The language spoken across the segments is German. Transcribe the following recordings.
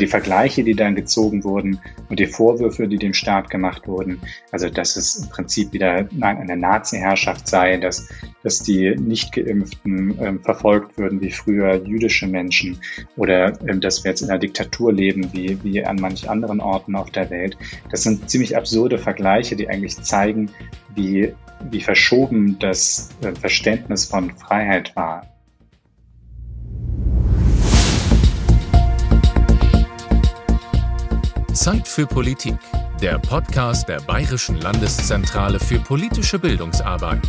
Die Vergleiche, die dann gezogen wurden und die Vorwürfe, die dem Staat gemacht wurden, also dass es im Prinzip wieder eine Nazi-Herrschaft sei, dass, dass die Nicht-Geimpften ähm, verfolgt würden wie früher jüdische Menschen oder ähm, dass wir jetzt in einer Diktatur leben wie, wie an manch anderen Orten auf der Welt. Das sind ziemlich absurde Vergleiche, die eigentlich zeigen, wie, wie verschoben das äh, Verständnis von Freiheit war. Zeit für Politik, der Podcast der Bayerischen Landeszentrale für politische Bildungsarbeit.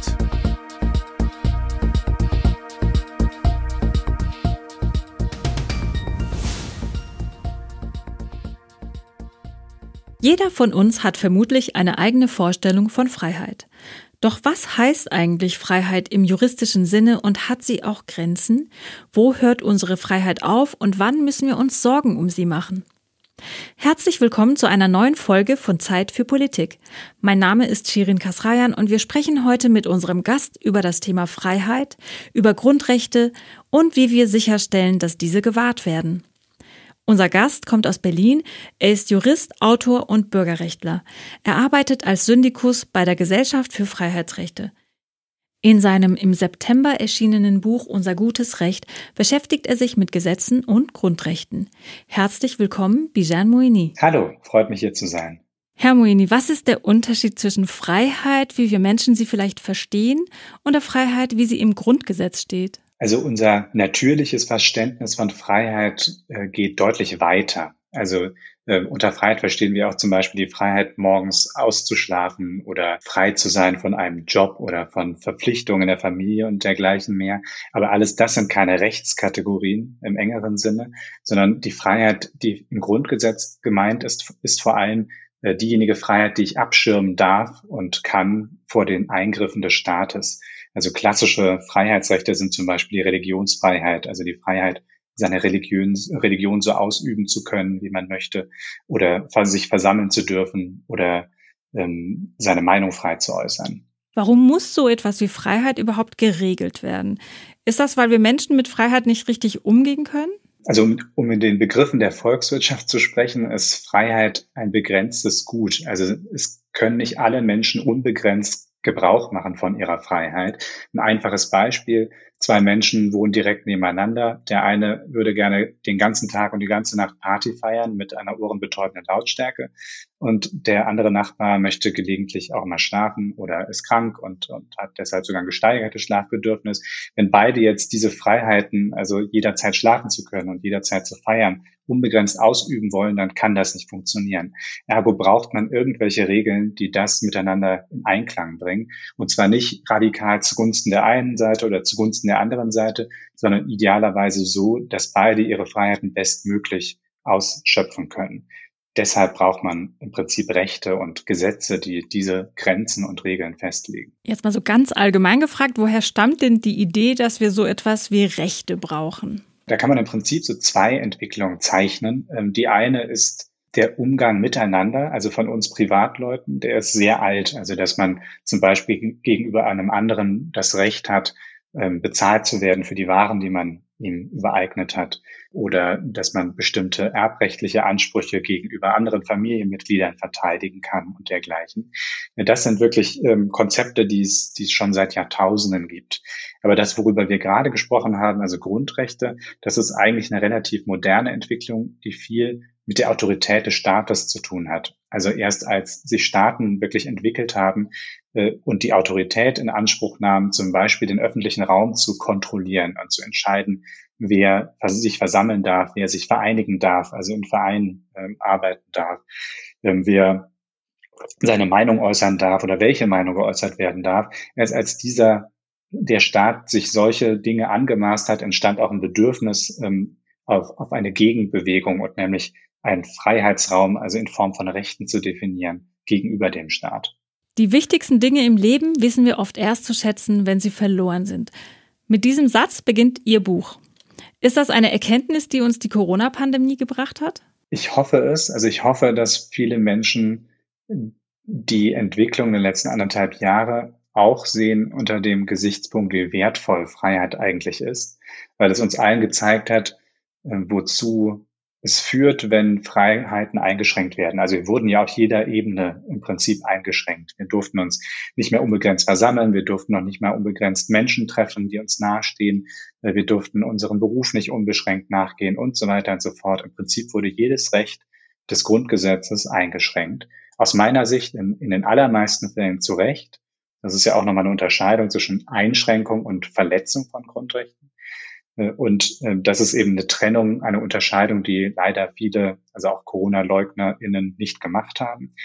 Jeder von uns hat vermutlich eine eigene Vorstellung von Freiheit. Doch was heißt eigentlich Freiheit im juristischen Sinne und hat sie auch Grenzen? Wo hört unsere Freiheit auf und wann müssen wir uns Sorgen um sie machen? Herzlich willkommen zu einer neuen Folge von Zeit für Politik. Mein Name ist Shirin Kasrayan und wir sprechen heute mit unserem Gast über das Thema Freiheit, über Grundrechte und wie wir sicherstellen, dass diese gewahrt werden. Unser Gast kommt aus Berlin. Er ist Jurist, Autor und Bürgerrechtler. Er arbeitet als Syndikus bei der Gesellschaft für Freiheitsrechte. In seinem im September erschienenen Buch Unser gutes Recht beschäftigt er sich mit Gesetzen und Grundrechten. Herzlich willkommen, Bijan Moini. Hallo, freut mich hier zu sein. Herr Moini, was ist der Unterschied zwischen Freiheit, wie wir Menschen sie vielleicht verstehen, und der Freiheit, wie sie im Grundgesetz steht? Also unser natürliches Verständnis von Freiheit äh, geht deutlich weiter. Also äh, unter Freiheit verstehen wir auch zum Beispiel die Freiheit, morgens auszuschlafen oder frei zu sein von einem Job oder von Verpflichtungen in der Familie und dergleichen mehr. Aber alles das sind keine Rechtskategorien im engeren Sinne, sondern die Freiheit, die im Grundgesetz gemeint ist, ist vor allem äh, diejenige Freiheit, die ich abschirmen darf und kann vor den Eingriffen des Staates. Also klassische Freiheitsrechte sind zum Beispiel die Religionsfreiheit, also die Freiheit, seine Religion, Religion so ausüben zu können, wie man möchte, oder sich versammeln zu dürfen oder ähm, seine Meinung frei zu äußern. Warum muss so etwas wie Freiheit überhaupt geregelt werden? Ist das, weil wir Menschen mit Freiheit nicht richtig umgehen können? Also um, um in den Begriffen der Volkswirtschaft zu sprechen, ist Freiheit ein begrenztes Gut. Also es können nicht alle Menschen unbegrenzt Gebrauch machen von ihrer Freiheit. Ein einfaches Beispiel. Zwei Menschen wohnen direkt nebeneinander. Der eine würde gerne den ganzen Tag und die ganze Nacht Party feiern mit einer ohrenbetäubenden Lautstärke. Und der andere Nachbar möchte gelegentlich auch mal schlafen oder ist krank und, und hat deshalb sogar ein gesteigertes Schlafbedürfnis. Wenn beide jetzt diese Freiheiten, also jederzeit schlafen zu können und jederzeit zu feiern, unbegrenzt ausüben wollen, dann kann das nicht funktionieren. Ergo braucht man irgendwelche Regeln, die das miteinander in Einklang bringen. Und zwar nicht radikal zugunsten der einen Seite oder zugunsten der anderen Seite, sondern idealerweise so, dass beide ihre Freiheiten bestmöglich ausschöpfen können. Deshalb braucht man im Prinzip Rechte und Gesetze, die diese Grenzen und Regeln festlegen. Jetzt mal so ganz allgemein gefragt, woher stammt denn die Idee, dass wir so etwas wie Rechte brauchen? Da kann man im Prinzip so zwei Entwicklungen zeichnen. Ähm, die eine ist der Umgang miteinander, also von uns Privatleuten, der ist sehr alt. Also dass man zum Beispiel gegenüber einem anderen das Recht hat, bezahlt zu werden für die Waren, die man ihm übereignet hat oder dass man bestimmte erbrechtliche Ansprüche gegenüber anderen Familienmitgliedern verteidigen kann und dergleichen. Das sind wirklich ähm, Konzepte, die es, die es schon seit Jahrtausenden gibt. Aber das, worüber wir gerade gesprochen haben, also Grundrechte, das ist eigentlich eine relativ moderne Entwicklung, die viel mit der Autorität des Staates zu tun hat. Also erst als sich Staaten wirklich entwickelt haben und die Autorität in Anspruch nahmen, zum Beispiel den öffentlichen Raum zu kontrollieren und zu entscheiden, wer sich versammeln darf, wer sich vereinigen darf, also in Vereinen ähm, arbeiten darf, ähm, wer seine Meinung äußern darf oder welche Meinung geäußert werden darf. Erst als dieser der Staat sich solche Dinge angemaßt hat, entstand auch ein Bedürfnis ähm, auf, auf eine Gegenbewegung und nämlich einen Freiheitsraum, also in Form von Rechten zu definieren gegenüber dem Staat. Die wichtigsten Dinge im Leben wissen wir oft erst zu schätzen, wenn sie verloren sind. Mit diesem Satz beginnt Ihr Buch. Ist das eine Erkenntnis, die uns die Corona-Pandemie gebracht hat? Ich hoffe es. Also ich hoffe, dass viele Menschen die Entwicklung der letzten anderthalb Jahre auch sehen unter dem Gesichtspunkt, wie wertvoll Freiheit eigentlich ist, weil es uns allen gezeigt hat, äh, wozu es führt, wenn Freiheiten eingeschränkt werden. Also wir wurden ja auf jeder Ebene im Prinzip eingeschränkt. Wir durften uns nicht mehr unbegrenzt versammeln, wir durften noch nicht mehr unbegrenzt Menschen treffen, die uns nahestehen, äh, wir durften unserem Beruf nicht unbeschränkt nachgehen und so weiter und so fort. Im Prinzip wurde jedes Recht des Grundgesetzes eingeschränkt. Aus meiner Sicht in, in den allermeisten Fällen zu Recht. Das ist ja auch nochmal eine Unterscheidung zwischen Einschränkung und Verletzung von Grundrechten. Äh, und äh, das ist eben eine Trennung, eine Unterscheidung, die leider viele, also auch Corona-LeugnerInnen nicht gemacht haben.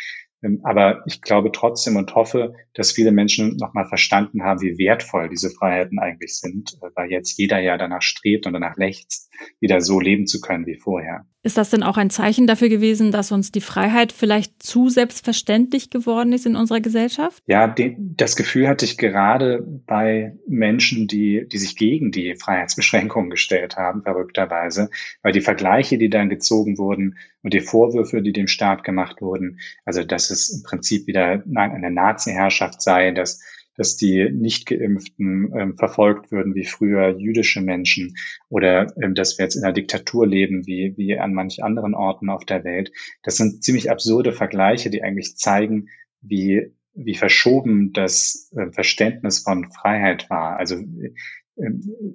Ähm, aber ich glaube trotzdem und hoffe, dass viele Menschen nochmal verstanden haben, wie wertvoll diese Freiheiten eigentlich sind, äh, weil jetzt jeder ja danach strebt und danach lechzt, wieder so leben zu können wie vorher. Ist das denn auch ein Zeichen dafür gewesen, dass uns die Freiheit vielleicht zu selbstverständlich geworden ist in unserer Gesellschaft? Ja, das Gefühl hatte ich gerade bei Menschen, die, die sich gegen die Freiheitsbeschränkungen gestellt haben, verrückterweise, weil die Vergleiche, die dann gezogen wurden und die Vorwürfe, die dem Staat gemacht wurden, also dass es im Prinzip wieder eine Nazi-Herrschaft sei, dass dass die Nicht-Geimpften ähm, verfolgt würden wie früher jüdische Menschen oder ähm, dass wir jetzt in einer Diktatur leben wie, wie an manch anderen Orten auf der Welt. Das sind ziemlich absurde Vergleiche, die eigentlich zeigen, wie, wie verschoben das äh, Verständnis von Freiheit war. Also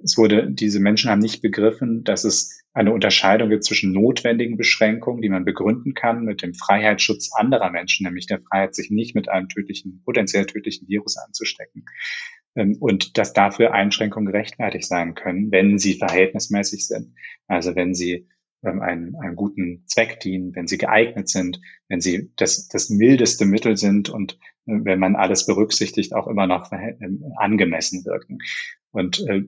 es wurde, diese Menschen haben nicht begriffen, dass es eine Unterscheidung gibt zwischen notwendigen Beschränkungen, die man begründen kann mit dem Freiheitsschutz anderer Menschen, nämlich der Freiheit, sich nicht mit einem tödlichen, potenziell tödlichen Virus anzustecken. Ähm, und dass dafür Einschränkungen gerechtfertigt sein können, wenn sie verhältnismäßig sind. Also wenn sie ähm, einen, einen guten Zweck dienen, wenn sie geeignet sind, wenn sie das, das mildeste Mittel sind und wenn man alles berücksichtigt, auch immer noch angemessen wirken. Und äh,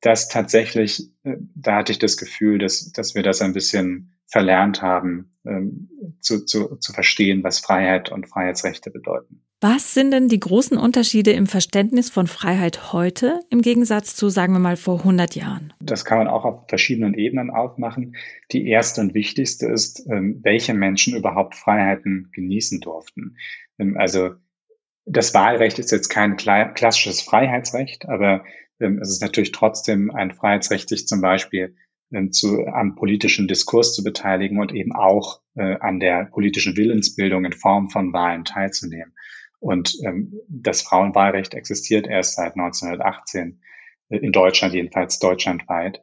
das tatsächlich, äh, da hatte ich das Gefühl, dass, dass wir das ein bisschen verlernt haben, ähm, zu, zu, zu verstehen, was Freiheit und Freiheitsrechte bedeuten. Was sind denn die großen Unterschiede im Verständnis von Freiheit heute im Gegensatz zu, sagen wir mal, vor 100 Jahren? Das kann man auch auf verschiedenen Ebenen aufmachen. Die erste und wichtigste ist, ähm, welche Menschen überhaupt Freiheiten genießen durften. Ähm, also das Wahlrecht ist jetzt kein klassisches Freiheitsrecht, aber ähm, es ist natürlich trotzdem ein Freiheitsrecht, sich zum Beispiel ähm, zu, am politischen Diskurs zu beteiligen und eben auch äh, an der politischen Willensbildung in Form von Wahlen teilzunehmen. Und ähm, das Frauenwahlrecht existiert erst seit 1918, äh, in Deutschland jedenfalls deutschlandweit.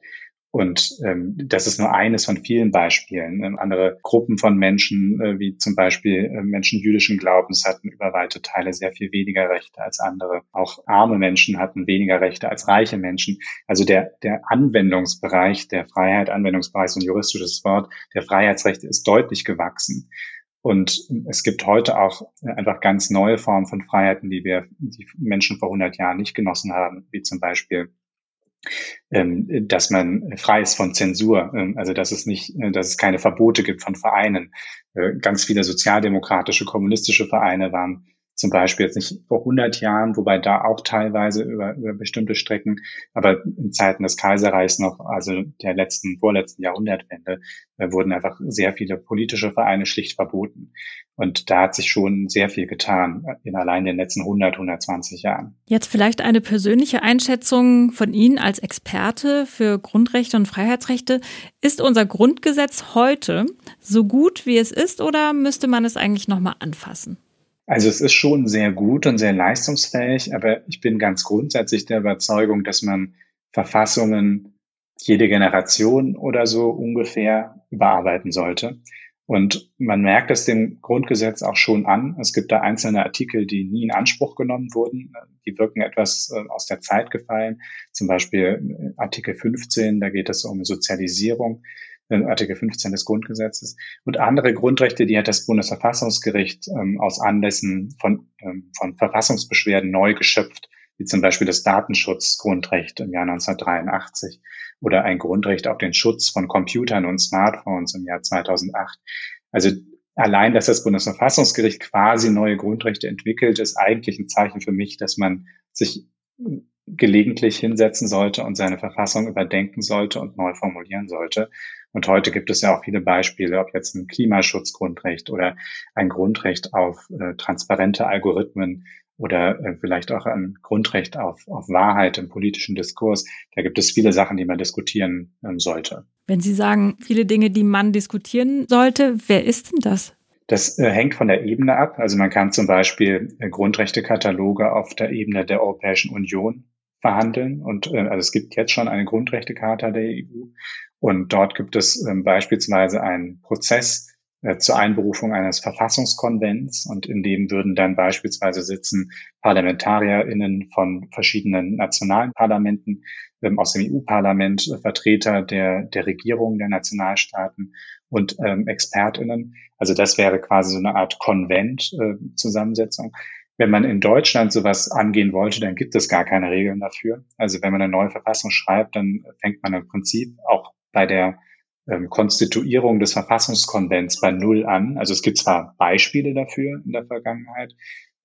Und ähm, das ist nur eines von vielen Beispielen. Ähm, andere Gruppen von Menschen, äh, wie zum Beispiel äh, Menschen jüdischen Glaubens, hatten über weite Teile sehr viel weniger Rechte als andere. Auch arme Menschen hatten weniger Rechte als reiche Menschen. Also der, der Anwendungsbereich der Freiheit, Anwendungsbereich ist ein juristisches Wort, der Freiheitsrechte ist deutlich gewachsen. Und es gibt heute auch einfach ganz neue Formen von Freiheiten, die wir, die Menschen vor 100 Jahren nicht genossen haben, wie zum Beispiel ähm, dass man frei ist von Zensur, ähm, also dass es nicht, äh, dass es keine Verbote gibt von Vereinen. Äh, ganz viele sozialdemokratische, kommunistische Vereine waren zum Beispiel jetzt nicht vor 100 Jahren, wobei da auch teilweise über, über bestimmte Strecken, aber in Zeiten des Kaiserreichs noch, also der letzten, vorletzten Jahrhundertwende, äh, wurden einfach sehr viele politische Vereine schlicht verboten. Und da hat sich schon sehr viel getan in allein den letzten 100, 120 Jahren. Jetzt vielleicht eine persönliche Einschätzung von Ihnen als Experte für Grundrechte und Freiheitsrechte. Ist unser Grundgesetz heute so gut, wie es ist, oder müsste man es eigentlich nochmal anfassen? Also es ist schon sehr gut und sehr leistungsfähig, aber ich bin ganz grundsätzlich der Überzeugung, dass man Verfassungen jede Generation oder so ungefähr überarbeiten sollte. Und man merkt es dem Grundgesetz auch schon an. Es gibt da einzelne Artikel, die nie in Anspruch genommen wurden. Die wirken etwas äh, aus der Zeit gefallen. Zum Beispiel äh, Artikel 15, da geht es um Sozialisierung. Artikel 15 des Grundgesetzes und andere Grundrechte, die hat das Bundesverfassungsgericht ähm, aus Anlässen von, ähm, von Verfassungsbeschwerden neu geschöpft, wie zum Beispiel das Datenschutzgrundrecht im Jahr 1983 oder ein Grundrecht auf den Schutz von Computern und Smartphones im Jahr 2008. Also allein, dass das Bundesverfassungsgericht quasi neue Grundrechte entwickelt, ist eigentlich ein Zeichen für mich, dass man sich gelegentlich hinsetzen sollte und seine Verfassung überdenken sollte und neu formulieren sollte. Und heute gibt es ja auch viele Beispiele, ob jetzt ein Klimaschutzgrundrecht oder ein Grundrecht auf äh, transparente Algorithmen oder äh, vielleicht auch ein Grundrecht auf, auf Wahrheit im politischen Diskurs. Da gibt es viele Sachen, die man diskutieren ähm, sollte. Wenn Sie sagen, viele Dinge, die man diskutieren sollte, wer ist denn das? Das äh, hängt von der Ebene ab. Also man kann zum Beispiel äh, Grundrechtekataloge auf der Ebene der Europäischen Union verhandeln. Und äh, also es gibt jetzt schon eine Grundrechtecharta der EU. Und dort gibt es ähm, beispielsweise einen Prozess, äh, zur Einberufung eines Verfassungskonvents und in dem würden dann beispielsweise sitzen ParlamentarierInnen von verschiedenen nationalen Parlamenten, ähm, aus dem EU-Parlament, äh, Vertreter der, der Regierung der Nationalstaaten und ähm, ExpertInnen. Also das wäre quasi so eine Art Konvent-Zusammensetzung. Äh, wenn man in Deutschland sowas angehen wollte, dann gibt es gar keine Regeln dafür. Also wenn man eine neue Verfassung schreibt, dann fängt man im Prinzip auch bei der ähm, Konstituierung des Verfassungskonvents bei Null an. Also es gibt zwar Beispiele dafür in der Vergangenheit,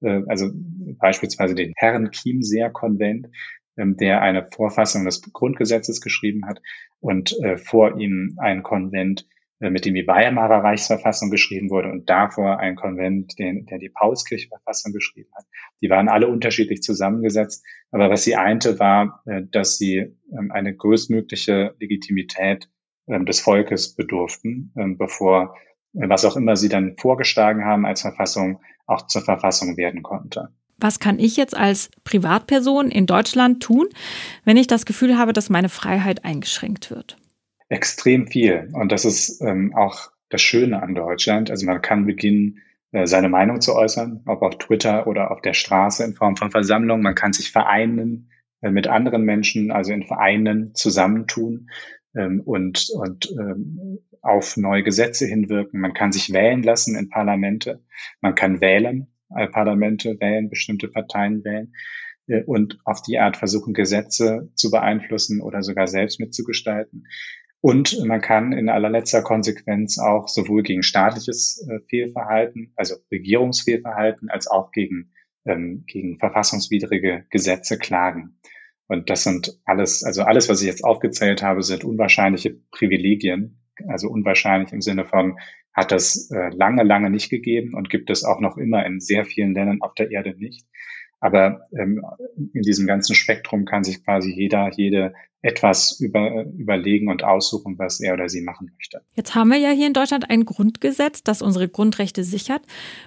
äh, also beispielsweise den Herren Chiemseer Konvent, ähm, der eine Vorfassung des Grundgesetzes geschrieben hat und äh, vor ihm ein Konvent, mit dem die Weimarer Reichsverfassung geschrieben wurde und davor ein Konvent, den, der die Paulskirchenverfassung geschrieben hat. Die waren alle unterschiedlich zusammengesetzt, aber was sie einte war, äh, dass sie ähm, eine größtmögliche Legitimität ähm, des Volkes bedurften, ähm, bevor äh, was auch immer sie dann vorgeschlagen haben als Verfassung auch zur Verfassung werden konnte. Was kann ich jetzt als Privatperson in Deutschland tun, wenn ich das Gefühl habe, dass meine Freiheit eingeschränkt wird? Extrem viel. Und das ist ähm, auch das Schöne an Deutschland. Also man kann beginnen, äh, seine Meinung zu äußern, ob auf Twitter oder auf der Straße in Form von Versammlungen. Man kann sich vereinen äh, mit anderen Menschen, also in Vereinen zusammentun ähm, und, und ähm, auf neue Gesetze hinwirken. Man kann sich wählen lassen in Parlamente. Man kann wählen, äh, Parlamente wählen, bestimmte Parteien wählen äh, und auf die Art versuchen, Gesetze zu beeinflussen oder sogar selbst mitzugestalten. Und man kann in allerletzter Konsequenz auch sowohl gegen staatliches äh, Fehlverhalten, also Regierungsfehlverhalten, als auch gegen, ähm, gegen verfassungswidrige Gesetze klagen. Und das sind alles, also alles, was ich jetzt aufgezählt habe, sind unwahrscheinliche Privilegien. Also unwahrscheinlich im Sinne von, hat das äh, lange, lange nicht gegeben und gibt es auch noch immer in sehr vielen Ländern auf der Erde nicht. Aber ähm, in diesem ganzen Spektrum kann sich quasi jeder, jede etwas über, überlegen und aussuchen, was er oder sie machen möchte. Jetzt haben wir ja hier in Deutschland ein Grundgesetz, das unsere Grundrechte sichert.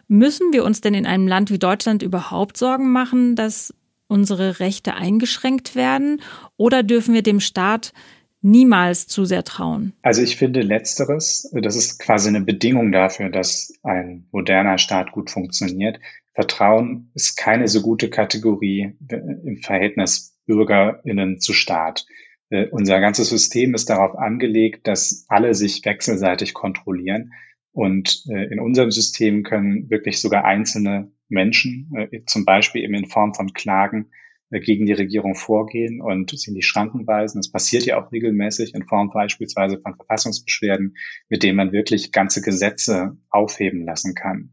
Müssen wir uns denn in einem Land wie Deutschland überhaupt Sorgen machen, dass unsere Rechte eingeschränkt werden oder dürfen wir dem Staat niemals zu sehr trauen? Also ich finde letzteres, das ist quasi eine Bedingung dafür, dass ein moderner Staat gut funktioniert. Vertrauen ist keine so gute Kategorie im Verhältnis Bürgerinnen zu Staat. Uh, unser ganzes System ist darauf angelegt, dass alle sich wechselseitig kontrollieren. Und uh, in unserem System können wirklich sogar einzelne Menschen, äh, zum Beispiel eben in Form von Klagen äh, gegen die Regierung vorgehen und sie in die Schranken weisen. Das passiert ja auch regelmäßig in Form beispielsweise von Verfassungsbeschwerden, mit denen man wirklich ganze Gesetze aufheben lassen kann.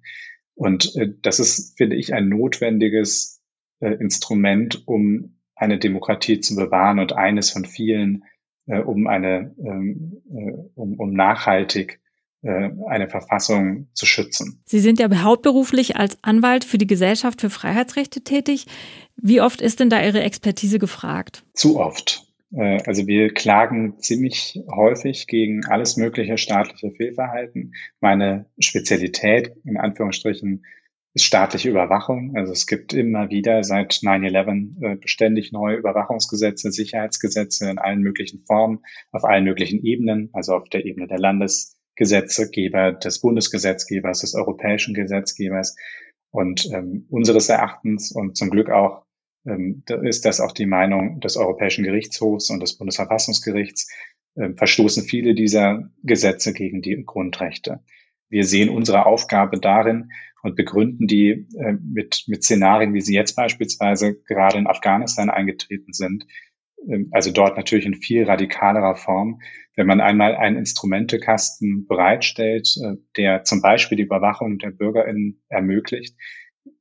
Und äh, das ist, finde ich, ein notwendiges Instrument, um eine Demokratie zu bewahren und eines von vielen, um eine, ähm, um, um nachhaltig äh, eine Verfassung zu schützen. Sie sind ja hauptberuflich als Anwalt für die Gesellschaft für Freiheitsrechte tätig. Wie oft ist denn da Ihre Expertise gefragt? Zu oft. Äh, also wir klagen ziemlich häufig gegen alles mögliche staatliche Fehlverhalten. Meine Spezialität in Anführungsstrichen ist staatliche Überwachung. Also es gibt immer wieder seit 9-11 äh, beständig neue Überwachungsgesetze, Sicherheitsgesetze in allen möglichen Formen, auf allen möglichen Ebenen, also auf der Ebene der Landes- Gesetzgeber, des Bundesgesetzgebers, des europäischen Gesetzgebers. Und ähm, unseres Erachtens und zum Glück auch ähm, ist das auch die Meinung des Europäischen Gerichtshofs und des Bundesverfassungsgerichts, äh, verstoßen viele dieser Gesetze gegen die Grundrechte. Wir sehen unsere Aufgabe darin und begründen die äh, mit, mit Szenarien, wie sie jetzt beispielsweise gerade in Afghanistan eingetreten sind, also dort natürlich in viel radikalerer Form. Wenn man einmal einen Instrumentekasten bereitstellt, äh, der zum Beispiel die Überwachung der BürgerInnen ermöglicht,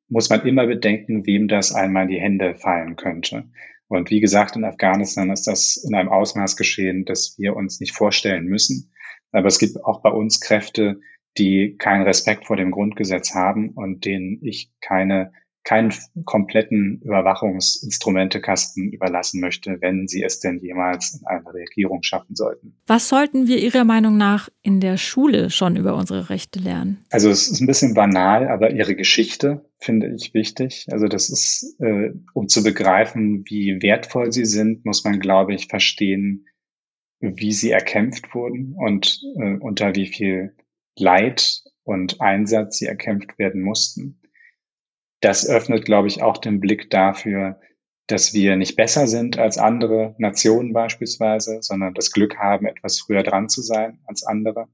muss man immer bedenken, wem das einmal in die Hände fallen könnte. Und wie gesagt, in Afghanistan ist das in einem Ausmaß geschehen, das wir uns nicht vorstellen müssen. Aber es gibt auch bei uns Kräfte, die keinen Respekt vor dem Grundgesetz haben und denen ich keine keinen kompletten Überwachungsinstrumentekasten überlassen möchte, wenn sie es denn jemals in einer Regierung schaffen sollten. Was sollten wir Ihrer Meinung nach in der Schule schon über unsere Rechte lernen? Also es ist ein bisschen banal, aber Ihre Geschichte finde ich wichtig. Also das ist, äh, um zu begreifen, wie wertvoll sie sind, muss man, glaube ich, verstehen, wie sie erkämpft wurden und äh, unter wie viel Leid und Einsatz sie erkämpft werden mussten das öffnet, glaube ich, auch den Blick dafür, dass wir nicht besser sind als andere Nationen beispielsweise, sondern das Glück haben, etwas früher dran zu sein als andere.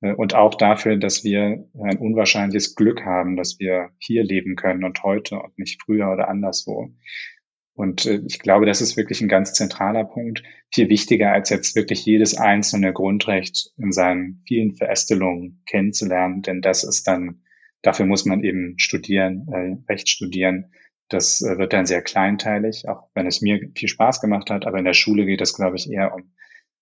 Äh, und auch dafür, dass wir ein unwahrscheinliches Glück haben, dass wir hier leben können und heute und nicht früher oder anderswo. Und äh, ich glaube, das ist wirklich ein ganz zentraler Punkt, viel wichtiger als jetzt wirklich jedes einzelne Grundrecht in seinen vielen Verästelungen kennenzulernen, denn das ist dann Dafür muss man eben studieren, äh, Recht studieren. Das äh, wird dann sehr kleinteilig, auch wenn es mir viel Spaß gemacht hat. Aber in der Schule geht es, glaube ich, eher um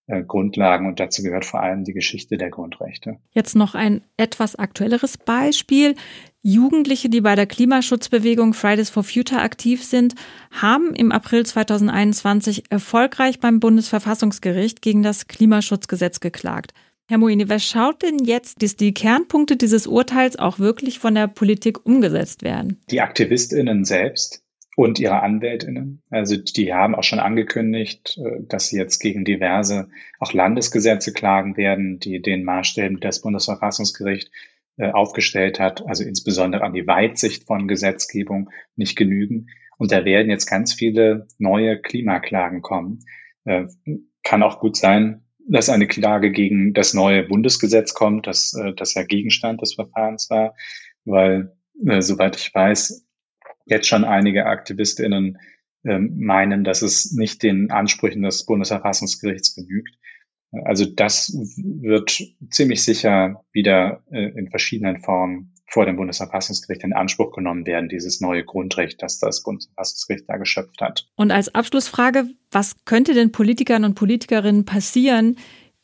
äh, Grundlagen und dazu gehört vor allem die Geschichte der Grundrechte. Jetzt noch ein etwas aktuelleres Beispiel. Jugendliche, die bei der Klimaschutzbewegung Fridays for Future aktiv sind, haben im April 2021 erfolgreich beim Bundesverfassungsgericht gegen das Klimaschutzgesetz geklagt. Herr Moini, was schaut denn jetzt, dass die Kernpunkte dieses Urteils auch wirklich von der Politik umgesetzt werden? Die AktivistInnen selbst und ihre AnwältInnen. Also die haben auch schon angekündigt, äh, dass sie jetzt gegen diverse auch Landesgesetze klagen werden, die den Maßstäben des Bundesverfassungsgericht äh, aufgestellt hat, also insbesondere an die Weitsicht von Gesetzgebung nicht genügen. Und da werden jetzt ganz viele neue Klimaklagen kommen. Äh, kann auch gut sein, dass eine Klage gegen das neue Bundesgesetz kommt, das, äh, das ja Gegenstand des Verfahrens war, weil, äh, soweit ich weiß, jetzt schon einige AktivistInnen äh, meinen, dass es nicht den Ansprüchen des Bundesverfassungsgerichts genügt. Also das wird ziemlich sicher wieder äh, in verschiedenen Formen vor dem Bundesverfassungsgericht in Anspruch genommen werden, dieses neue Grundrecht, das das Bundesverfassungsgericht da geschöpft hat. Und als Abschlussfrage, was könnte den Politikern und Politikerinnen passieren,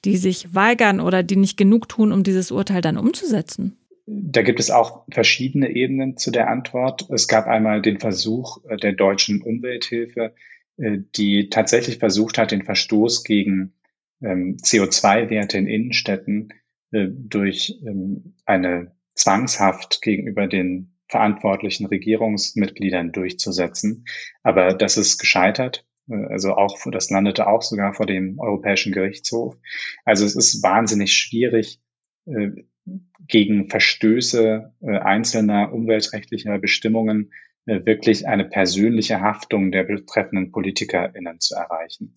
die sich weigern oder die nicht genug tun, um dieses Urteil dann umzusetzen? Da gibt es auch verschiedene Ebenen zu der Antwort. Es gab einmal den Versuch äh, der deutschen Umwelthilfe, äh, die tatsächlich versucht hat, den Verstoß gegen ähm, CO2-Werte in Innenstädten äh, durch ähm, eine zwangshaft gegenüber den verantwortlichen Regierungsmitgliedern durchzusetzen. Aber das ist gescheitert. Also auch, das landete auch sogar vor dem Europäischen Gerichtshof. Also es ist wahnsinnig schwierig, äh, gegen Verstöße äh, einzelner umweltrechtlicher Bestimmungen äh, wirklich eine persönliche Haftung der betreffenden PolitikerInnen zu erreichen.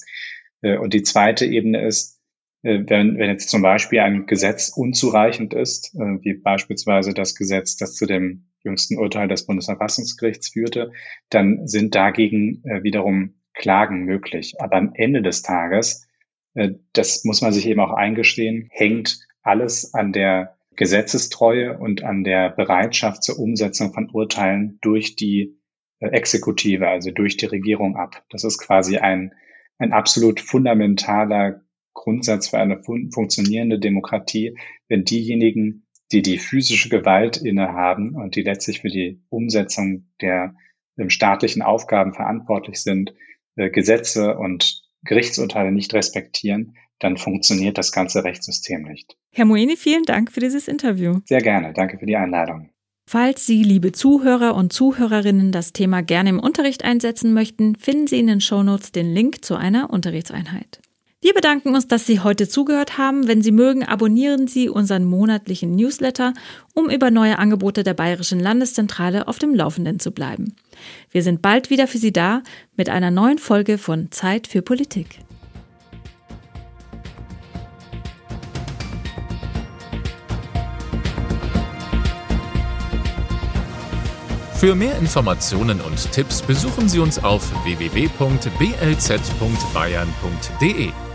Und die zweite Ebene ist, wenn, wenn jetzt zum Beispiel ein Gesetz unzureichend ist, wie beispielsweise das Gesetz, das zu dem jüngsten Urteil des Bundesverfassungsgerichts führte, dann sind dagegen wiederum Klagen möglich. Aber am Ende des Tages, das muss man sich eben auch eingestehen, hängt alles an der Gesetzestreue und an der Bereitschaft zur Umsetzung von Urteilen durch die Exekutive, also durch die Regierung ab. Das ist quasi ein, ein absolut fundamentaler Grundsatz für eine fun funktionierende Demokratie, wenn diejenigen, die die physische Gewalt innehaben und die letztlich für die Umsetzung der staatlichen Aufgaben verantwortlich sind, äh, Gesetze und Gerichtsurteile nicht respektieren, dann funktioniert das ganze Rechtssystem nicht. Herr Moeni, vielen Dank für dieses Interview. Sehr gerne. Danke für die Einladung. Falls Sie, liebe Zuhörer und Zuhörerinnen, das Thema gerne im Unterricht einsetzen möchten, finden Sie in den Shownotes den Link zu einer Unterrichtseinheit. Wir bedanken uns, dass Sie heute zugehört haben. Wenn Sie mögen, abonnieren Sie unseren monatlichen Newsletter, um über neue Angebote der Bayerischen Landeszentrale auf dem Laufenden zu bleiben. Wir sind bald wieder für Sie da mit einer neuen Folge von Zeit für Politik. Für mehr Informationen und Tipps besuchen Sie uns auf www.blz.bayern.de.